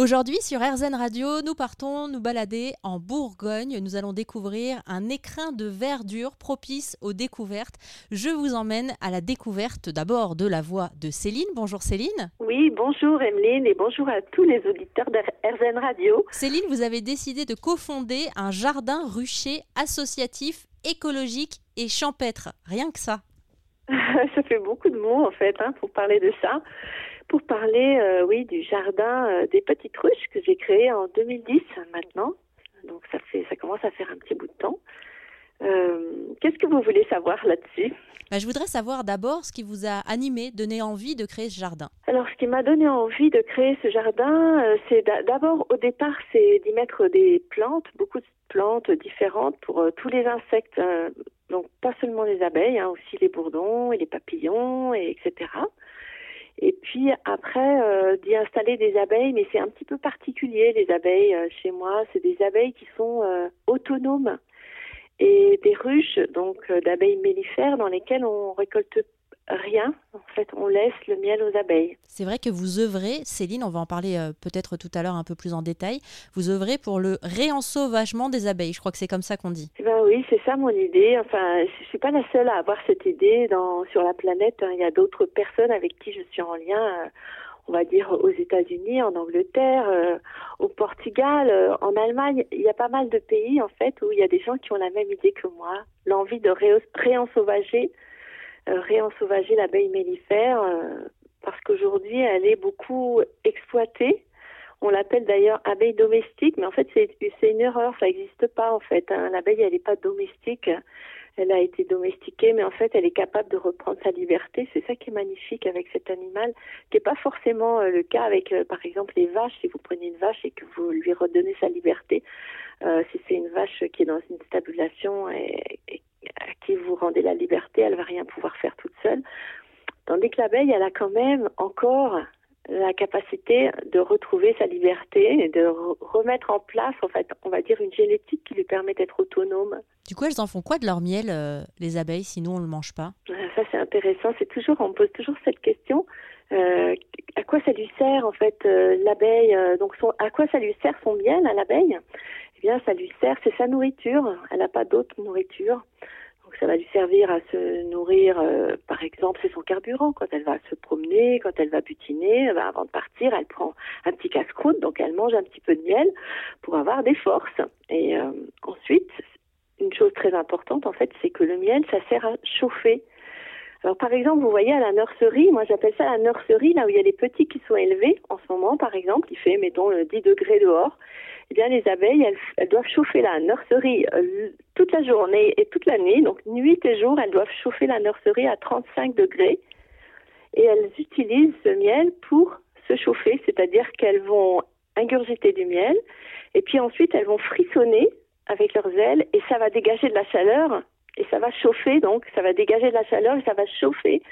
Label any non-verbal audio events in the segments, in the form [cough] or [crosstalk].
Aujourd'hui, sur RZN Radio, nous partons nous balader en Bourgogne. Nous allons découvrir un écrin de verdure propice aux découvertes. Je vous emmène à la découverte d'abord de la voix de Céline. Bonjour Céline. Oui, bonjour Emeline et bonjour à tous les auditeurs de RZN Radio. Céline, vous avez décidé de cofonder un jardin rucher associatif, écologique et champêtre. Rien que ça. [laughs] ça fait beaucoup de mots en fait hein, pour parler de ça pour parler, euh, oui, du jardin euh, des petites ruches que j'ai créé en 2010 maintenant. Donc ça fait, ça commence à faire un petit bout de temps. Euh, qu'est-ce que vous voulez savoir là-dessus? Bah, Je voudrais savoir d'abord ce qui vous a animé, donné envie de créer ce jardin. Alors, ce qui m'a donné envie de créer ce jardin, c'est d'abord, au départ, c'est d'y mettre des plantes, beaucoup de plantes différentes pour tous les insectes. donc, pas seulement les abeilles, hein, aussi les bourdons et les papillons, et etc. Et puis après, euh, d'y installer des abeilles, mais c'est un petit peu particulier les abeilles euh, chez moi. C'est des abeilles qui sont euh, autonomes et des ruches, donc d'abeilles mellifères, dans lesquelles on récolte rien. En fait, on laisse le miel aux abeilles. C'est vrai que vous œuvrez, Céline, on va en parler euh, peut-être tout à l'heure un peu plus en détail, vous œuvrez pour le réensauvagement des abeilles. Je crois que c'est comme ça qu'on dit. Eh ben oui, c'est ça mon idée. Enfin, je suis pas la seule à avoir cette idée dans, sur la planète. Hein. Il y a d'autres personnes avec qui je suis en lien. Euh, on va dire aux États-Unis, en Angleterre, euh, au Portugal, en Allemagne, il y a pas mal de pays en fait où il y a des gens qui ont la même idée que moi, l'envie de réensauvager réensauvager l'abeille mellifère euh, parce qu'aujourd'hui elle est beaucoup exploitée. On l'appelle d'ailleurs abeille domestique, mais en fait c'est une erreur, ça n'existe pas en fait. Hein. L'abeille elle n'est pas domestique, elle a été domestiquée, mais en fait elle est capable de reprendre sa liberté. C'est ça qui est magnifique avec cet animal, qui n'est pas forcément euh, le cas avec par exemple les vaches. Si vous prenez une vache et que vous lui redonnez sa liberté, si c'est une vache qui est dans une stabulation et, et à qui vous rendez la liberté, elle va rien pouvoir faire toute seule. Tandis que l'abeille, elle a quand même encore la capacité de retrouver sa liberté et de remettre en place, en fait, on va dire une génétique qui lui permet d'être autonome. Du coup, elles en font quoi de leur miel, euh, les abeilles, sinon on ne le mange pas? Euh, Ça, c'est intéressant. C'est toujours, on pose toujours cette question. Euh, à quoi ça lui sert, en fait, l'abeille Donc, à quoi ça lui sert son miel à l'abeille? Eh bien, ça lui sert, c'est sa nourriture. Elle n'a pas d'autre nourriture. Ça va lui servir à se nourrir, euh, par exemple, c'est son carburant. Quand elle va se promener, quand elle va butiner, bah, avant de partir, elle prend un petit casse-croûte, donc elle mange un petit peu de miel pour avoir des forces. Et euh, ensuite, une chose très importante, en fait, c'est que le miel, ça sert à chauffer. Alors par exemple, vous voyez à la nurserie, moi j'appelle ça la nurserie, là où il y a les petits qui sont élevés en ce moment, par exemple, il fait, mettons, 10 degrés dehors eh bien les abeilles, elles, doivent chauffer la nurserie euh, toute la journée et toute la nuit. Donc nuit et jour, elles doivent chauffer la nurserie à 35 degrés. Et elles utilisent ce miel pour se chauffer, c'est-à-dire qu'elles vont ingurgiter du miel et puis ensuite elles vont frissonner avec leurs ailes et ça va dégager de la chaleur et ça va chauffer donc ça va dégager de la chaleur et ça va chauffer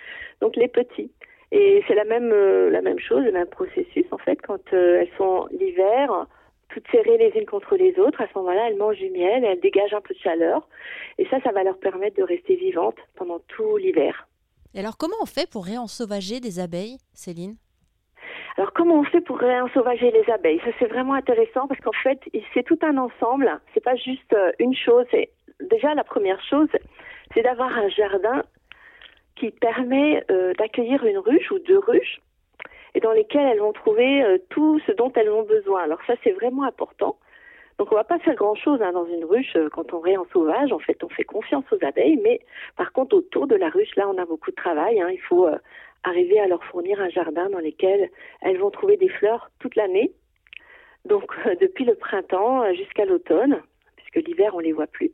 donc les petits. Et c'est la même euh, la même chose, le même processus en fait quand euh, elles sont l'hiver toutes serrées les unes contre les autres. À ce moment-là, elles mangent du miel, elles dégagent un peu de chaleur. Et ça, ça va leur permettre de rester vivantes pendant tout l'hiver. Et alors, comment on fait pour réensauvager des abeilles, Céline? Alors comment on fait pour réensauvager les abeilles? Ça c'est vraiment intéressant parce qu'en fait c'est tout un ensemble. C'est pas juste euh, une chose. Déjà la première chose, c'est d'avoir un jardin qui permet euh, d'accueillir une ruche ou deux ruches et dans lesquelles elles vont trouver euh, tout ce dont elles ont besoin. Alors ça, c'est vraiment important. Donc on va pas faire grand-chose hein, dans une ruche euh, quand on en sauvage. En fait, on fait confiance aux abeilles, mais par contre, autour de la ruche, là, on a beaucoup de travail. Hein. Il faut arriver à leur fournir un jardin dans lequel elles vont trouver des fleurs toute l'année. Donc depuis le printemps jusqu'à l'automne, puisque l'hiver, on les voit plus.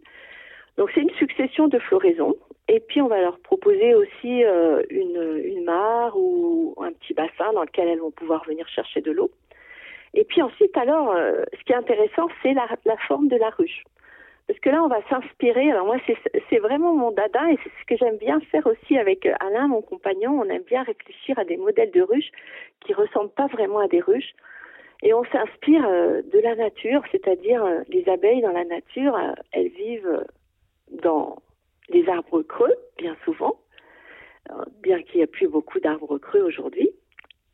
Donc c'est une succession de floraisons. Et puis on va leur proposer aussi euh, une, une mare ou un petit bassin dans lequel elles vont pouvoir venir chercher de l'eau. Et puis ensuite, alors, euh, ce qui est intéressant, c'est la, la, forme de la ruche. Parce que là, on va s'inspirer. Alors moi, c'est vraiment mon dada et c'est ce que j'aime bien faire aussi avec Alain, mon compagnon. On aime bien réfléchir à des modèles de ruches qui ressemblent pas vraiment à des ruches. Et on s'inspire euh, de la nature, c'est-à-dire les abeilles dans la nature, elles vivent dans les arbres creux, bien souvent, bien qu'il n'y ait plus beaucoup d'arbres creux aujourd'hui.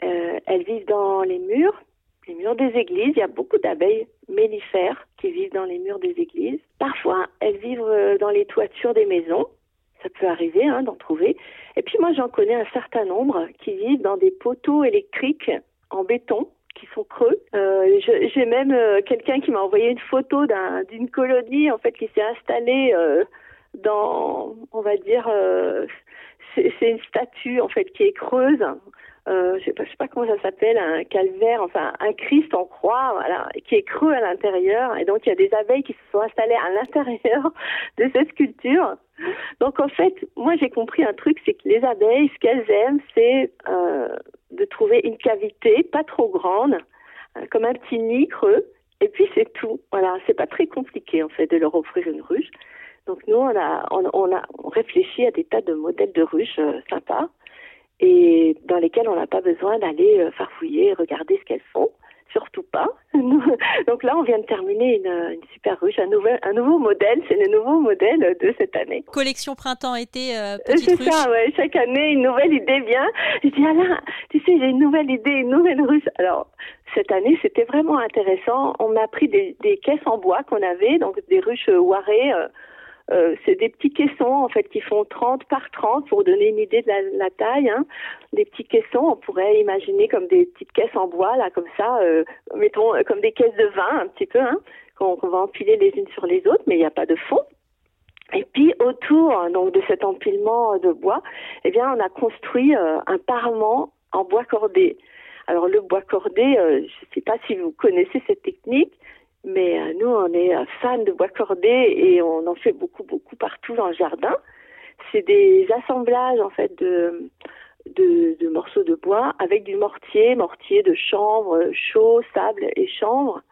Euh, elles vivent dans les murs, les murs des églises. Il y a beaucoup d'abeilles mellifères qui vivent dans les murs des églises. Parfois, elles vivent euh, dans les toitures des maisons. Ça peut arriver hein, d'en trouver. Et puis moi, j'en connais un certain nombre qui vivent dans des poteaux électriques en béton qui sont creux. Euh, J'ai même euh, quelqu'un qui m'a envoyé une photo d'une colonie en fait qui s'est installée euh, dans, on va dire, c'est une statue en fait qui est creuse je sais pas, sais pas comment ça s'appelle, un calvaire, enfin un Christ en croix, voilà, qui est creux à l'intérieur. Et donc il y a des abeilles qui se sont installées à l'intérieur [laughs] de cette sculpture. Donc en fait, moi j'ai compris un truc, c'est que les abeilles, ce qu'elles aiment, c'est de trouver une cavité pas trop grande, euh, comme un petit nid creux, et puis c'est tout. Voilà, c'est pas très compliqué en fait de leur offrir une ruche. Donc nous on a on, on a réfléchi à des tas de modèles de ruches euh, sympas et dans lesquelles on n'a pas besoin d'aller euh, farfouiller, regarder ce qu'elles font, surtout pas. [laughs] Donc là, on vient de terminer une, une super ruche, un, nouvel, un nouveau modèle, c'est le nouveau modèle de cette année. Collection printemps-été, euh, C'est ça, ouais. Chaque année, une nouvelle idée vient. Je dis, Alain, tu sais, j'ai une nouvelle idée, une nouvelle ruche. Alors, cette année, c'était vraiment intéressant. On a pris des, des caisses en bois qu'on avait, donc des ruches warées. Euh, euh, c'est des petits caissons en fait qui font 30 par 30 pour donner une idée de la, taille. Hein. Des petits caissons, on pourrait imaginer comme des petites caisses en bois là, comme ça, euh, mettons euh, comme des caisses de vin un petit peu, hein, qu'on va empiler les unes sur les autres, mais il n'y a pas de fond. Et puis autour donc de cet empilement de bois, eh bien on a construit un parement en bois cordé. Alors le bois cordé, je ne sais pas si vous connaissez cette technique, mais euh, nous, on est euh, fans de bois cordé et on en fait beaucoup, beaucoup partout dans le jardin. C'est des assemblages en fait de, morceaux de bois avec du mortier, mortier de chanvre, chaud, sable et chanvre.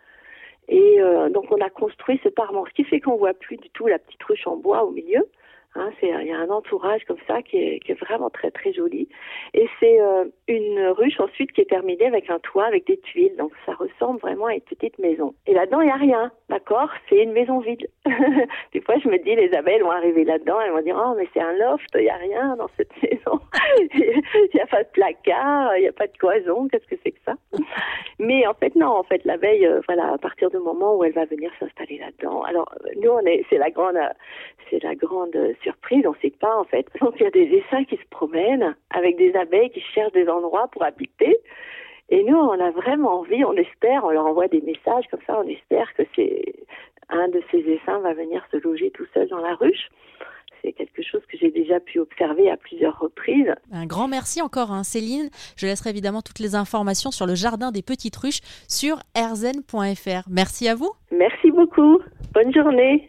Et euh, donc on a construit ce parement, ce qui fait qu'on voit plus du tout la petite ruche en bois au milieu. Hein, il y a un entourage comme ça qui est, vraiment très très joli. Et c'est euh, une ruche ensuite qui est terminée avec un toit avec des tuiles. Donc ça ressemble vraiment à une petite maison. Et là-dedans il n'y a rien, d'accord? C'est une maison vide. [laughs] des fois je me dis les abeilles vont arriver là-dedans, elles vont dire oh mais c'est un loft, il n'y a rien dans cette [laughs] maison. Il n'y a pas de placard, il n'y a pas de cloison. Qu'est-ce que c'est que ça? Mais en fait non, en fait l'abeille, euh, voilà, à partir du moment où elle va venir s'installer là-dedans. Alors nous on est, c'est la grande, c'est la grande surprise, on ne sait pas en fait. [laughs] Donc il y a des essaims qui se promènent avec des abeilles qui cherchent des endroits pour habiter. Et nous, on a vraiment envie, on espère, on leur envoie des messages comme ça, on espère que c'est un de ces essaims va venir se loger tout seul dans la ruche. C'est quelque chose que j'ai déjà pu observer à plusieurs reprises. Un grand merci encore, hein, Céline. Je laisserai évidemment toutes les informations sur le jardin des petites ruches sur erzen.fr. Merci à vous. Merci beaucoup. Bonne journée.